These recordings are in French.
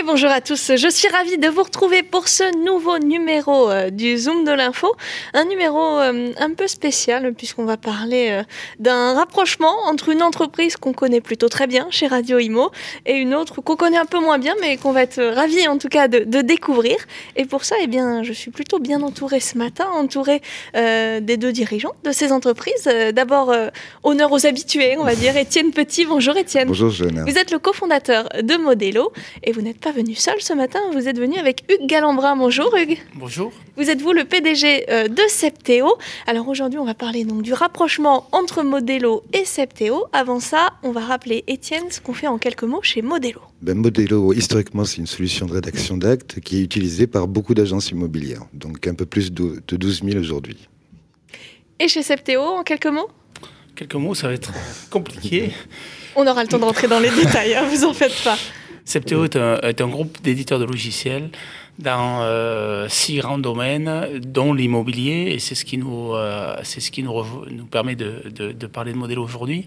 Et bonjour à tous, je suis ravie de vous retrouver pour ce nouveau numéro euh, du Zoom de l'info. Un numéro euh, un peu spécial puisqu'on va parler euh, d'un rapprochement entre une entreprise qu'on connaît plutôt très bien chez Radio Imo et une autre qu'on connaît un peu moins bien mais qu'on va être ravis en tout cas de, découvrir. Et pour ça, eh bien, je suis plutôt bien entourée ce matin, entourée des deux dirigeants de ces entreprises. D'abord, honneur aux habitués, on va dire. Étienne Petit, bonjour Étienne. Bonjour Jeanne. Vous êtes le cofondateur de Modelo et vous n'êtes pas venu seul ce matin, vous êtes venu avec Hugues Galambrin. Bonjour Hugues. Bonjour. Vous êtes vous le PDG euh, de Septéo. Alors aujourd'hui, on va parler donc du rapprochement entre Modelo et Septéo. Avant ça, on va rappeler Étienne ce qu'on fait en quelques mots chez Modelo. Ben, Modelo, historiquement, c'est une solution de rédaction d'actes qui est utilisée par beaucoup d'agences immobilières, donc un peu plus de 12 000 aujourd'hui. Et chez Septéo, en quelques mots? Quelques mots, ça va être compliqué. On aura le temps de rentrer dans les détails, hein, vous en faites pas. Septéo est un, groupe d'éditeurs de logiciels dans euh, six grands domaines, dont l'immobilier, et c'est ce qui nous, euh, c'est ce qui nous, nous permet de, de, parler de modèle aujourd'hui,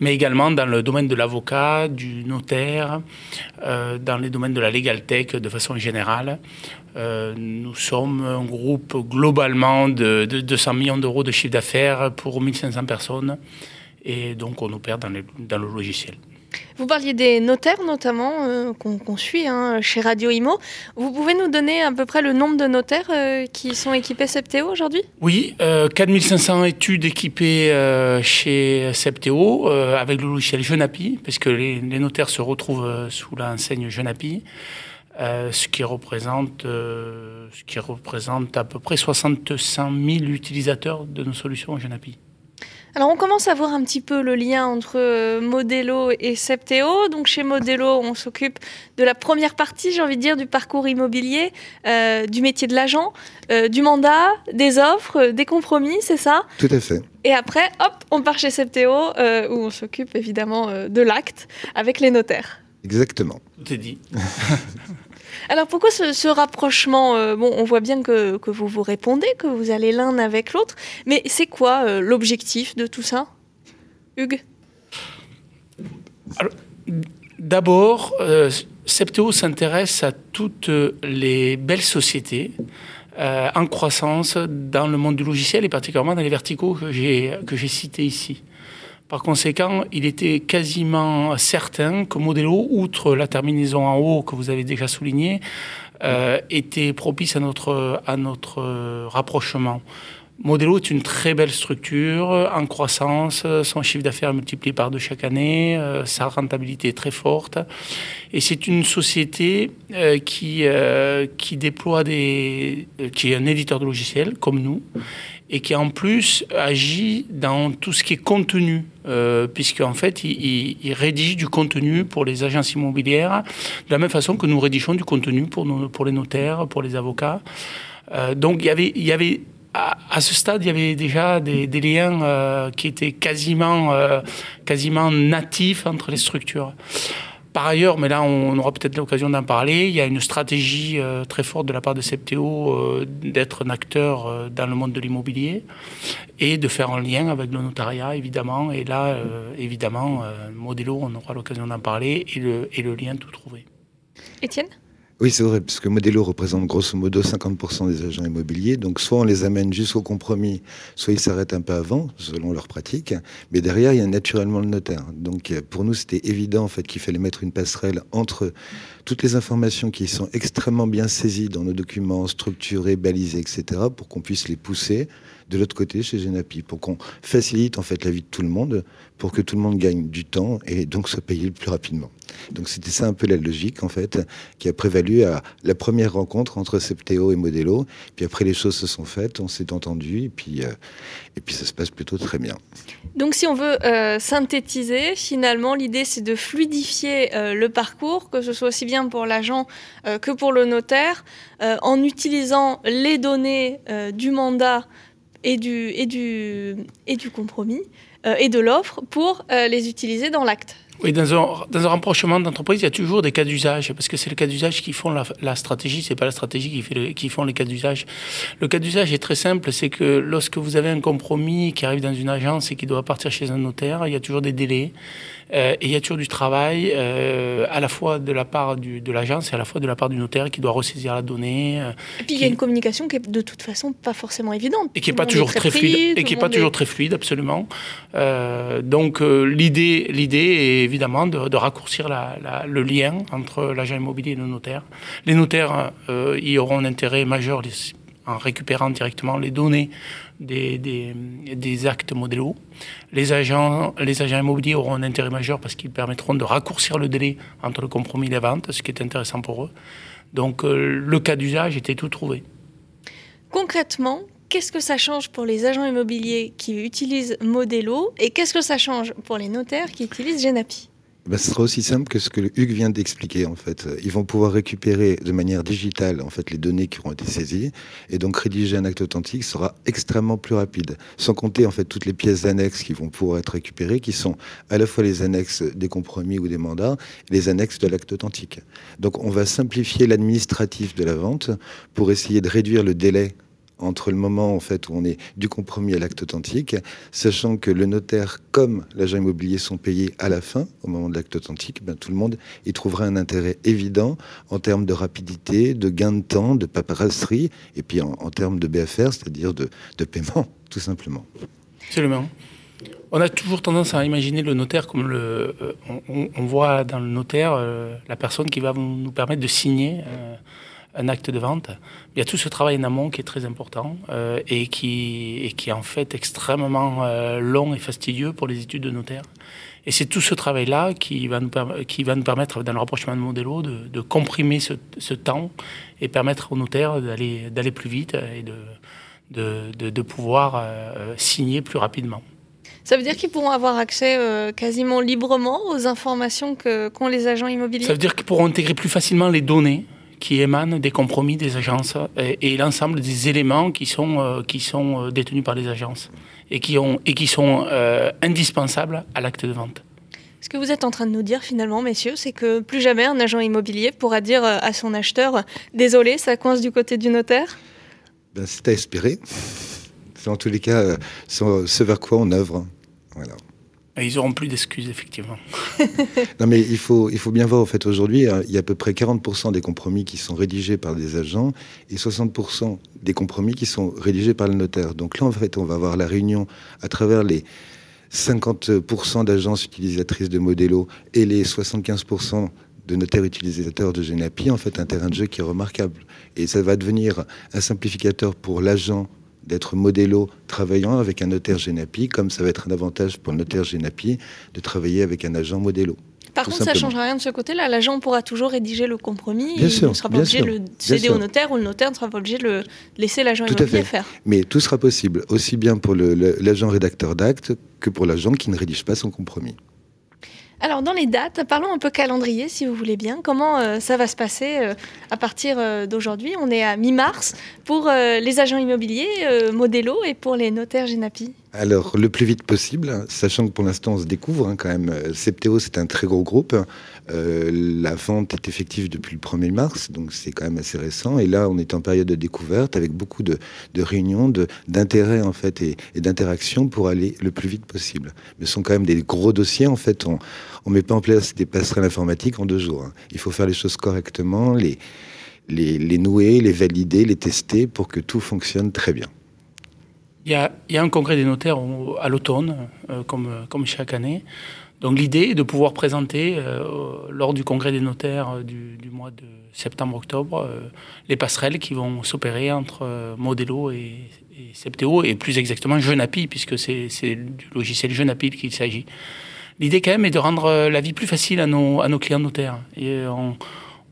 mais également dans le domaine de l'avocat, du notaire, euh, dans les domaines de la legal tech de façon générale. nous sommes un groupe globalement de, de 200 millions d'euros de chiffre d'affaires pour 1500 personnes, et donc on opère dans, dans le logiciel. Vous parliez des notaires notamment euh, qu'on suit hein, chez Radio Imo. Vous pouvez nous donner à peu près le nombre de notaires euh, qui sont équipés Septéo aujourd'hui? Oui, 4500 euh, études équipées chez Septéo avec le logiciel Jenapi, parce que les, notaires se retrouvent sous l'enseigne Jenapi. ce, qui représente, ce qui représente à peu près 65 000 utilisateurs de nos solutions Genapi. Alors on commence à voir un petit peu le lien entre euh, Modelo et Septéo. Donc chez Modelo, on s'occupe de la première partie, j'ai envie de dire, du parcours immobilier, euh, du métier de l'agent, euh, du mandat, des offres, des compromis, c'est ça? Tout à fait. Et après, hop, on part chez Septéo, où on s'occupe évidemment de l'acte avec les notaires. Exactement. Tout est dit. Alors pourquoi ce, rapprochement euh, on voit bien que, vous vous répondez, que vous allez l'un avec l'autre, mais c'est quoi euh, l'objectif de tout ça? Hugues? D'abord, euh, Septéo s'intéresse à toutes les belles sociétés en croissance dans le monde du logiciel et particulièrement dans les verticaux que j'ai cités ici. Par conséquent, il était quasiment certain que Modelo, outre la terminaison en haut que vous avez déjà souligné, euh, était propice à notre, à notre rapprochement. Modelo est une très belle structure en croissance, son chiffre d'affaires multiplié par deux chaque année, euh, sa rentabilité est très forte. Et c'est une société euh, qui, qui déploie des. qui est un éditeur de logiciels comme nous et qui en plus agit dans tout ce qui est contenu, euh, puisqu'en fait, il, rédige du contenu pour les agences immobilières, de la même façon que nous rédigeons du contenu pour, pour les notaires, pour les avocats. Euh, donc il y avait, il y avait à, ce stade, il y avait déjà des, liens euh, qui étaient quasiment, euh, quasiment natifs entre les structures. Par ailleurs, mais là on aura peut-être l'occasion d'en parler, il y a une stratégie euh, très forte de la part de Septéo d'être un acteur dans le monde de l'immobilier et de faire un lien avec le notariat évidemment. Et là, évidemment, Modelo, on aura l'occasion d'en parler et le, et le lien tout trouvé. Étienne? Oui, c'est vrai, parce que Modelo représente grosso modo 50% des agents immobiliers. Donc, soit on les amène jusqu'au compromis, soit ils s'arrêtent un peu avant, selon leur pratique. Mais derrière, il y a naturellement le notaire. Donc, pour nous, c'était évident, en fait, qu'il fallait mettre une passerelle entre toutes les informations qui sont extrêmement bien saisies dans nos documents, structurés, balisés, etc., pour qu'on puisse les pousser de l'autre côté chez Genapi, pour qu'on facilite en fait la vie de tout le monde, pour que tout le monde gagne du temps et donc soit payé le plus rapidement. Donc c'était ça un peu la logique en fait qui a prévalu à la première rencontre entre Septéo et Modelo. Puis après les choses se sont faites, on s'est entendu et puis euh, et puis ça se passe plutôt très bien. Donc si on veut euh, synthétiser, finalement l'idée c'est de fluidifier euh, le parcours, que ce soit aussi bien pour l'agent que pour le notaire, en utilisant les données du mandat et du, et du, et du compromis et de l'offre pour les utiliser dans l'acte. Oui, dans un, dans un rapprochement d'entreprise, il y a toujours des cas d'usage, parce que c'est les cas d'usage qui font la, la stratégie, c'est pas la stratégie qui, fait le, qui font les cas d'usage. Le cas d'usage est très simple, c'est que lorsque vous avez un compromis qui arrive dans une agence et qui doit partir chez un notaire, il y a toujours des délais. Euh, et il y a toujours du travail, euh, à la fois de la part du, de l'agence et à la fois de la part du notaire qui doit ressaisir la donnée. Euh, et puis il y a une communication qui est de toute façon pas forcément évidente. Et qui n'est pas toujours très, fluide. Et qui est pas toujours très fluide, absolument. donc l'idée, l'idée est évidemment de, raccourcir le lien entre l'agent immobilier et le notaire. Les notaires y auront un intérêt majeur en récupérant directement les données des, actes modélos. Les agents, les agents immobiliers auront un intérêt majeur parce qu'ils permettront de raccourcir le délai entre le compromis et la vente, ce qui est intéressant pour eux. Donc euh, le cas d'usage était tout trouvé. Concrètement, qu'est-ce que ça change pour les agents immobiliers qui utilisent Modelo et qu'est-ce que ça change pour les notaires qui utilisent Genapi? Ben, ce sera aussi simple que ce que Hugues vient d'expliquer en fait. Ils vont pouvoir récupérer de manière digitale en fait les données qui auront été saisies et donc rédiger un acte authentique sera extrêmement plus rapide. Sans compter en fait toutes les pièces annexes qui vont pouvoir être récupérées, qui sont à la fois les annexes des compromis ou des mandats les annexes de l'acte authentique. Donc on va simplifier l'administratif de la vente pour essayer de réduire le délai entre le moment où on est du compromis à l'acte authentique, sachant que le notaire comme l'agent immobilier sont payés à la fin, au moment de l'acte authentique, ben, tout le monde y trouvera un intérêt évident en termes de rapidité, de gain de temps, de paperasserie, et puis en, termes de BFR, c'est-à-dire de, paiement, tout simplement. Absolument. On a toujours tendance à imaginer le notaire comme le. Euh, on, voit dans le notaire euh, la personne qui va nous permettre de signer. Euh, un acte de vente. Il y a tout ce travail en amont qui est très important euh, et, qui, et qui est en fait extrêmement euh, long et fastidieux pour les études de notaire. Et c'est tout ce travail-là qui, va nous qui va nous permettre, dans le rapprochement de Modelo, de, de comprimer ce, ce, temps et permettre aux notaires d'aller, plus vite et de, de, de pouvoir euh, signer plus rapidement. Ça veut dire qu'ils pourront avoir accès euh, quasiment librement aux informations qu'ont les agents immobiliers? Ça veut dire qu'ils pourront intégrer plus facilement les données qui émanent des compromis des agences et, l'ensemble des éléments qui sont, euh, qui sont euh, détenus par les agences et qui, ont, et qui sont euh, indispensables à l'acte de vente. Ce que vous êtes en train de nous dire finalement, messieurs, c'est que plus jamais un agent immobilier pourra dire à son acheteur Désolé, ça coince du côté du notaire? Ben, C'est à espérer. C'est en tous les cas ce vers quoi on œuvre. Voilà. Ils auront plus d'excuses, effectivement. non, mais il faut, il faut bien voir, en fait, aujourd'hui, hein, il y a à peu près 40% des compromis qui sont rédigés par des agents et 60% des compromis qui sont rédigés par le notaire. Donc là, en fait, on va avoir la réunion à travers les 50% d'agences utilisatrices de Modelo et les 75% de notaires utilisateurs de Genapi, en fait, un terrain de jeu qui est remarquable. Et ça va devenir un simplificateur pour l'agent d'être modélo travaillant avec un notaire Genapi, comme ça va être un avantage pour le notaire Genapi de travailler avec un agent modélo. Par contre, ça ne change rien de ce côté-là. L'agent pourra toujours rédiger le compromis. Bien il ne sera pas obligé de le céder au notaire ou le notaire ne sera pas obligé de le laisser l'agent immobilier faire. Mais tout sera possible, aussi bien pour l'agent rédacteur d'acte que pour l'agent qui ne rédige pas son compromis. Alors dans les dates, parlons un peu calendrier si vous voulez bien. Comment euh, ça va se passer euh, à partir euh, d'aujourd'hui? On est à mi-mars pour les agents immobiliers Modelo et pour les notaires Genapi. Alors le plus vite possible, sachant que pour l'instant on se découvre hein, quand même. Septéo c'est un très gros groupe. la vente est effective depuis le 1er mars, donc c'est quand même assez récent. Et là on est en période de découverte avec beaucoup de, de réunions, d'intérêt en fait et, et d'interaction pour aller le plus vite possible. Mais ce sont quand même des gros dossiers en fait. On, on met pas en place des passerelles informatiques en deux jours. Hein. Il faut faire les choses correctement, les, les, nouer, les valider, les tester pour que tout fonctionne très bien. Il y a, un congrès des notaires à l'automne, euh, comme, comme chaque année. Donc l'idée est de pouvoir présenter euh, lors du congrès des notaires euh, du, mois de septembre-octobre les passerelles qui vont s'opérer entre Modelo et, et Septéo et plus exactement Jenapi puisque c'est du logiciel Jenapi qu'il s'agit. L'idée quand même est de rendre euh, la vie plus facile à nos, à nos clients notaires. Et on,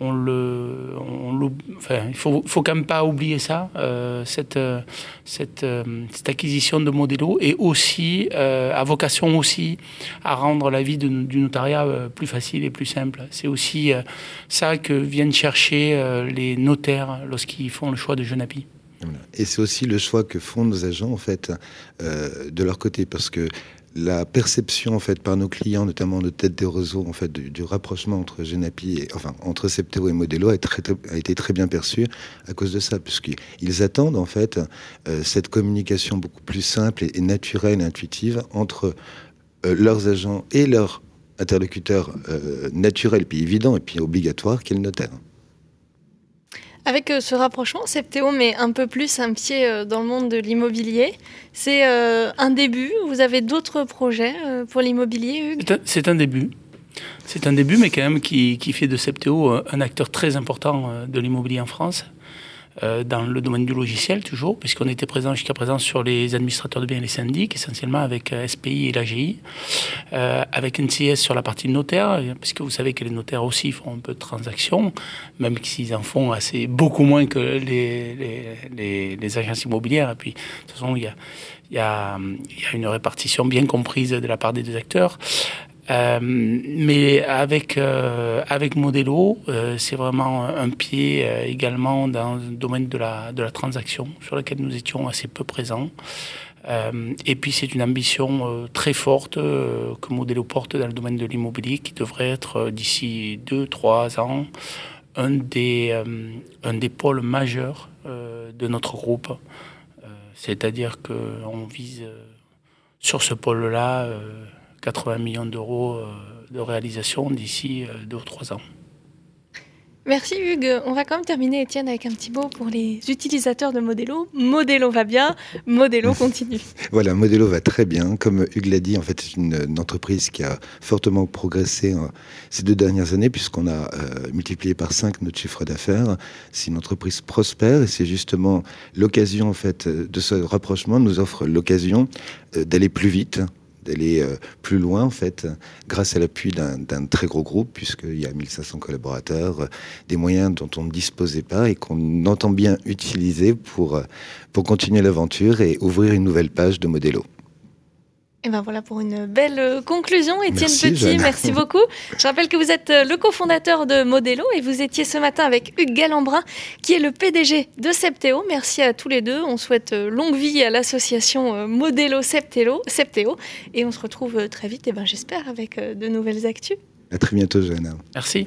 il faut, faut quand même pas oublier ça, euh, cette, euh, cette, acquisition de Modelo et aussi euh, a vocation aussi à rendre la vie du notariat plus facile et plus simple. C'est aussi ça que viennent chercher les notaires lorsqu'ils font le choix de Genapi. Et c'est aussi le choix que font nos agents en fait de leur côté, parce que la perception en fait par nos clients, notamment de tête des réseaux, en fait du, rapprochement entre Genapi, et, enfin entre Septéo et Modelo, a, été très bien perçue à cause de ça, puisqu'ils attendent en fait euh, cette communication beaucoup plus simple et, naturelle, et intuitive entre euh, leurs agents et leurs interlocuteurs euh, naturels, puis évidents et puis obligatoires, qu'est le notaire. Avec euh, ce rapprochement, Septéo met un peu plus un pied euh, dans le monde de l'immobilier. C'est euh, un début. Vous avez d'autres projets pour l'immobilier, Hugues? C'est un, début. C'est un début, mais quand même qui, qui fait de Septéo un acteur très important de l'immobilier en France. Euh, dans le domaine du logiciel toujours, puisqu'on était présent jusqu'à présent sur les administrateurs de biens et les syndics, essentiellement avec euh, SPI et l'AGI, euh, avec NCS sur la partie notaire, puisque vous savez que les notaires aussi font un peu de transactions, même s'ils en font assez beaucoup moins que les, les, les, agences immobilières. Et puis, de toute façon, il y a, y, a, il y a une répartition bien comprise de la part des deux acteurs. Euh, mais avec euh, avec Modelo, euh, c'est vraiment un pied également dans le domaine de la de la transaction sur lequel nous étions assez peu présents. et puis c'est une ambition très forte que Modelo porte dans le domaine de l'immobilier qui devrait être d'ici deux trois ans un des un des pôles majeurs de notre groupe. C'est-à-dire qu'on vise sur ce pôle-là 80 millions d'euros euh, de réalisation d'ici euh, deux ou trois ans. Merci Hugues. On va quand même terminer, Étienne, avec un petit mot pour les utilisateurs de Modelo. Modelo va bien, Modelo continue. voilà, Modelo va très bien. Comme Hugues l'a dit, en fait, c'est une, entreprise qui a fortement progressé hein, ces deux dernières années, puisqu'on a euh, multiplié par cinq notre chiffre d'affaires. C'est une entreprise prospère et c'est justement l'occasion, en fait, de ce rapprochement nous offre l'occasion d'aller plus vite, d'aller euh, plus loin, en fait, grâce à l'appui d'un très gros groupe, puisqu'il y a 1500 collaborateurs, euh, des moyens dont on ne disposait pas et qu'on entend bien utiliser pour, euh, pour continuer l'aventure et ouvrir une nouvelle page de Modelo. Et ben voilà pour une belle euh, conclusion. Étienne Petit, merci beaucoup. Je rappelle que vous êtes euh, le cofondateur de Modelo et vous étiez ce matin avec Hugues Galambrin, qui est le PDG de Septéo. Merci à tous les deux. On souhaite euh, longue vie à l'association Modelo Septéo. Septéo et on se retrouve très vite, et ben j'espère, avec de nouvelles actus. À très bientôt, Johanna. Merci.